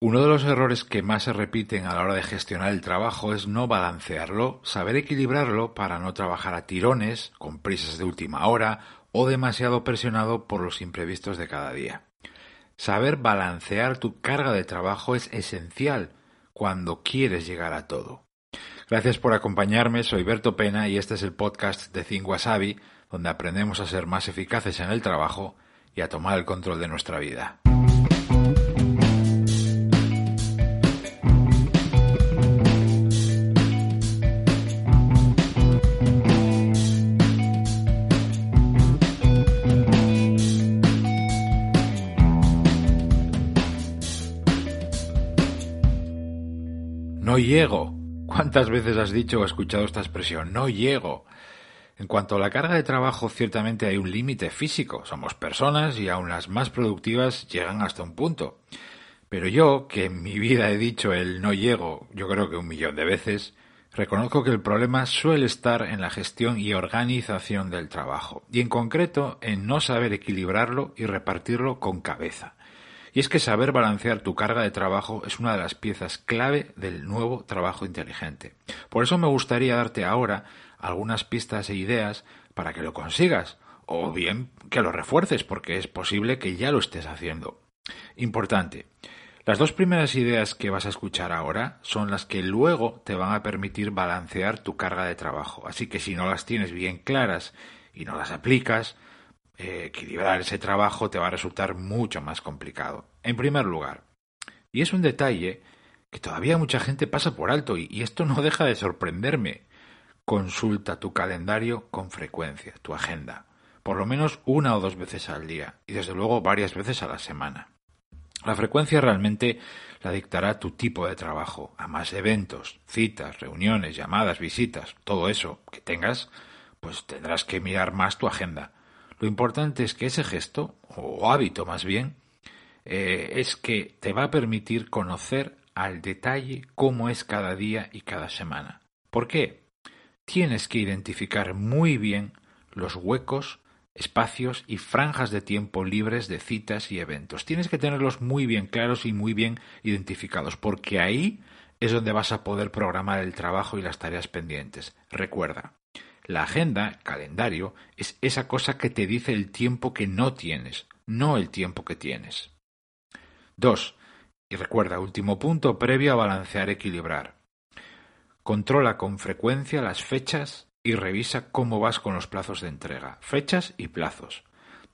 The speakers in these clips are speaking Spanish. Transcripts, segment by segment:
Uno de los errores que más se repiten a la hora de gestionar el trabajo es no balancearlo, saber equilibrarlo para no trabajar a tirones, con prisas de última hora o demasiado presionado por los imprevistos de cada día. Saber balancear tu carga de trabajo es esencial cuando quieres llegar a todo. Gracias por acompañarme, soy Berto Pena y este es el podcast de Think donde aprendemos a ser más eficaces en el trabajo y a tomar el control de nuestra vida. No llego. ¿Cuántas veces has dicho o escuchado esta expresión? No llego. En cuanto a la carga de trabajo, ciertamente hay un límite físico. Somos personas y aun las más productivas llegan hasta un punto. Pero yo, que en mi vida he dicho el no llego, yo creo que un millón de veces, reconozco que el problema suele estar en la gestión y organización del trabajo, y en concreto en no saber equilibrarlo y repartirlo con cabeza. Y es que saber balancear tu carga de trabajo es una de las piezas clave del nuevo trabajo inteligente. Por eso me gustaría darte ahora algunas pistas e ideas para que lo consigas, o bien que lo refuerces, porque es posible que ya lo estés haciendo. Importante. Las dos primeras ideas que vas a escuchar ahora son las que luego te van a permitir balancear tu carga de trabajo. Así que si no las tienes bien claras y no las aplicas, eh, equilibrar ese trabajo te va a resultar mucho más complicado. En primer lugar, y es un detalle que todavía mucha gente pasa por alto y, y esto no deja de sorprenderme, consulta tu calendario con frecuencia, tu agenda, por lo menos una o dos veces al día y desde luego varias veces a la semana. La frecuencia realmente la dictará tu tipo de trabajo, a más eventos, citas, reuniones, llamadas, visitas, todo eso que tengas, pues tendrás que mirar más tu agenda lo importante es que ese gesto, o hábito más bien, eh, es que te va a permitir conocer al detalle cómo es cada día y cada semana. ¿Por qué? Tienes que identificar muy bien los huecos, espacios y franjas de tiempo libres de citas y eventos. Tienes que tenerlos muy bien claros y muy bien identificados, porque ahí es donde vas a poder programar el trabajo y las tareas pendientes. Recuerda, la agenda, calendario, es esa cosa que te dice el tiempo que no tienes, no el tiempo que tienes. 2. Y recuerda, último punto previo a balancear equilibrar. Controla con frecuencia las fechas y revisa cómo vas con los plazos de entrega. Fechas y plazos.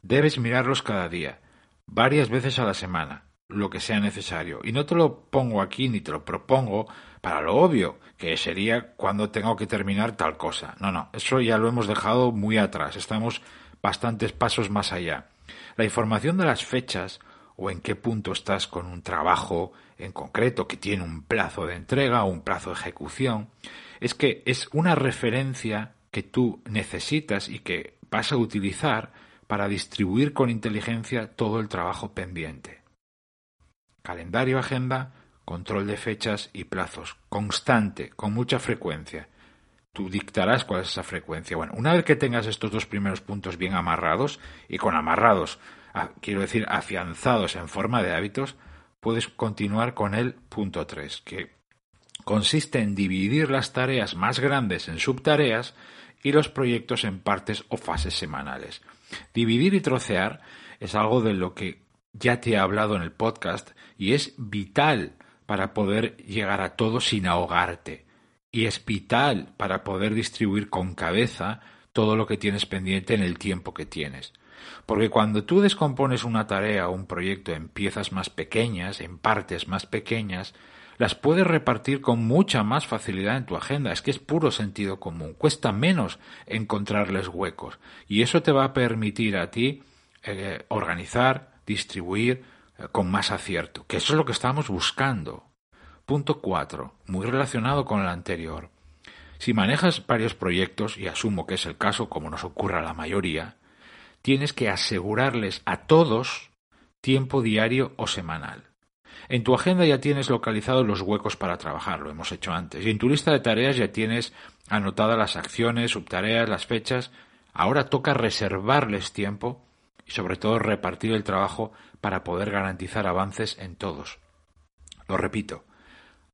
Debes mirarlos cada día, varias veces a la semana, lo que sea necesario. Y no te lo pongo aquí ni te lo propongo para lo obvio, que sería cuando tengo que terminar tal cosa. No, no, eso ya lo hemos dejado muy atrás, estamos bastantes pasos más allá. La información de las fechas o en qué punto estás con un trabajo en concreto que tiene un plazo de entrega o un plazo de ejecución, es que es una referencia que tú necesitas y que vas a utilizar para distribuir con inteligencia todo el trabajo pendiente. Calendario, agenda, control de fechas y plazos, constante, con mucha frecuencia. Tú dictarás cuál es esa frecuencia. Bueno, una vez que tengas estos dos primeros puntos bien amarrados, y con amarrados, quiero decir afianzados en forma de hábitos, puedes continuar con el punto 3, que consiste en dividir las tareas más grandes en subtareas y los proyectos en partes o fases semanales. Dividir y trocear es algo de lo que ya te he hablado en el podcast y es vital para poder llegar a todo sin ahogarte. Y es vital para poder distribuir con cabeza todo lo que tienes pendiente en el tiempo que tienes. Porque cuando tú descompones una tarea o un proyecto en piezas más pequeñas, en partes más pequeñas, las puedes repartir con mucha más facilidad en tu agenda. Es que es puro sentido común. Cuesta menos encontrarles huecos. Y eso te va a permitir a ti eh, organizar, distribuir, con más acierto, que eso es lo que estamos buscando. Punto 4, muy relacionado con el anterior. Si manejas varios proyectos, y asumo que es el caso como nos ocurre a la mayoría, tienes que asegurarles a todos tiempo diario o semanal. En tu agenda ya tienes localizados los huecos para trabajar, lo hemos hecho antes, y en tu lista de tareas ya tienes anotadas las acciones, subtareas, las fechas. Ahora toca reservarles tiempo y sobre todo repartir el trabajo para poder garantizar avances en todos. Lo repito,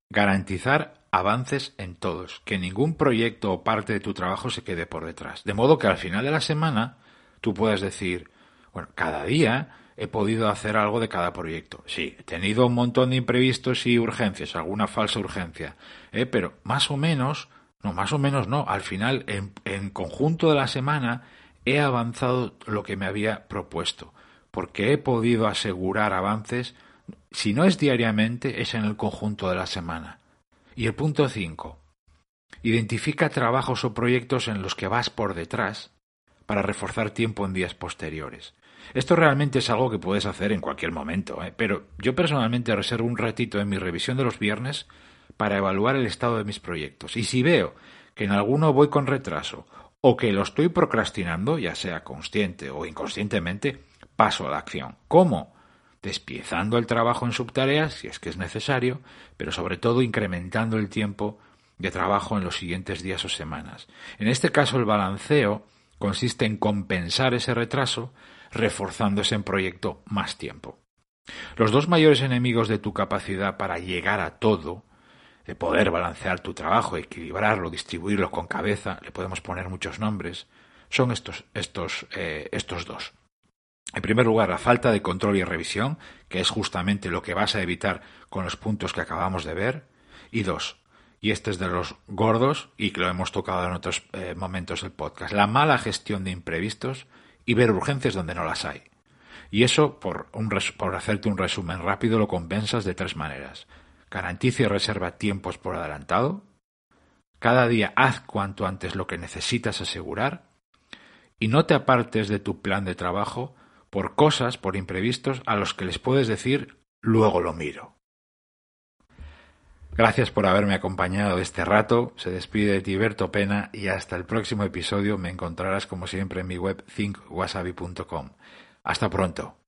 garantizar avances en todos, que ningún proyecto o parte de tu trabajo se quede por detrás. De modo que al final de la semana tú puedas decir, bueno, cada día he podido hacer algo de cada proyecto. Sí, he tenido un montón de imprevistos y urgencias, alguna falsa urgencia, ¿eh? pero más o menos, no, más o menos no, al final, en, en conjunto de la semana, he avanzado lo que me había propuesto, porque he podido asegurar avances, si no es diariamente, es en el conjunto de la semana. Y el punto 5. Identifica trabajos o proyectos en los que vas por detrás para reforzar tiempo en días posteriores. Esto realmente es algo que puedes hacer en cualquier momento, ¿eh? pero yo personalmente reservo un ratito en mi revisión de los viernes para evaluar el estado de mis proyectos. Y si veo que en alguno voy con retraso o que lo estoy procrastinando, ya sea consciente o inconscientemente, paso a la acción. ¿Cómo? Despiezando el trabajo en subtareas, si es que es necesario, pero sobre todo incrementando el tiempo de trabajo en los siguientes días o semanas. En este caso, el balanceo consiste en compensar ese retraso reforzando ese proyecto más tiempo. Los dos mayores enemigos de tu capacidad para llegar a todo, de poder balancear tu trabajo, equilibrarlo, distribuirlo con cabeza, le podemos poner muchos nombres, son estos, estos, eh, estos dos. En primer lugar, la falta de control y revisión, que es justamente lo que vas a evitar con los puntos que acabamos de ver. Y dos, y este es de los gordos y que lo hemos tocado en otros eh, momentos del podcast, la mala gestión de imprevistos y ver urgencias donde no las hay. Y eso, por, un por hacerte un resumen rápido, lo compensas de tres maneras. Garantiza y reserva tiempos por adelantado. Cada día haz cuanto antes lo que necesitas asegurar. Y no te apartes de tu plan de trabajo por cosas, por imprevistos, a los que les puedes decir luego lo miro. Gracias por haberme acompañado este rato. Se despide de Tiberto Pena y hasta el próximo episodio me encontrarás como siempre en mi web thinkwasabi.com. Hasta pronto.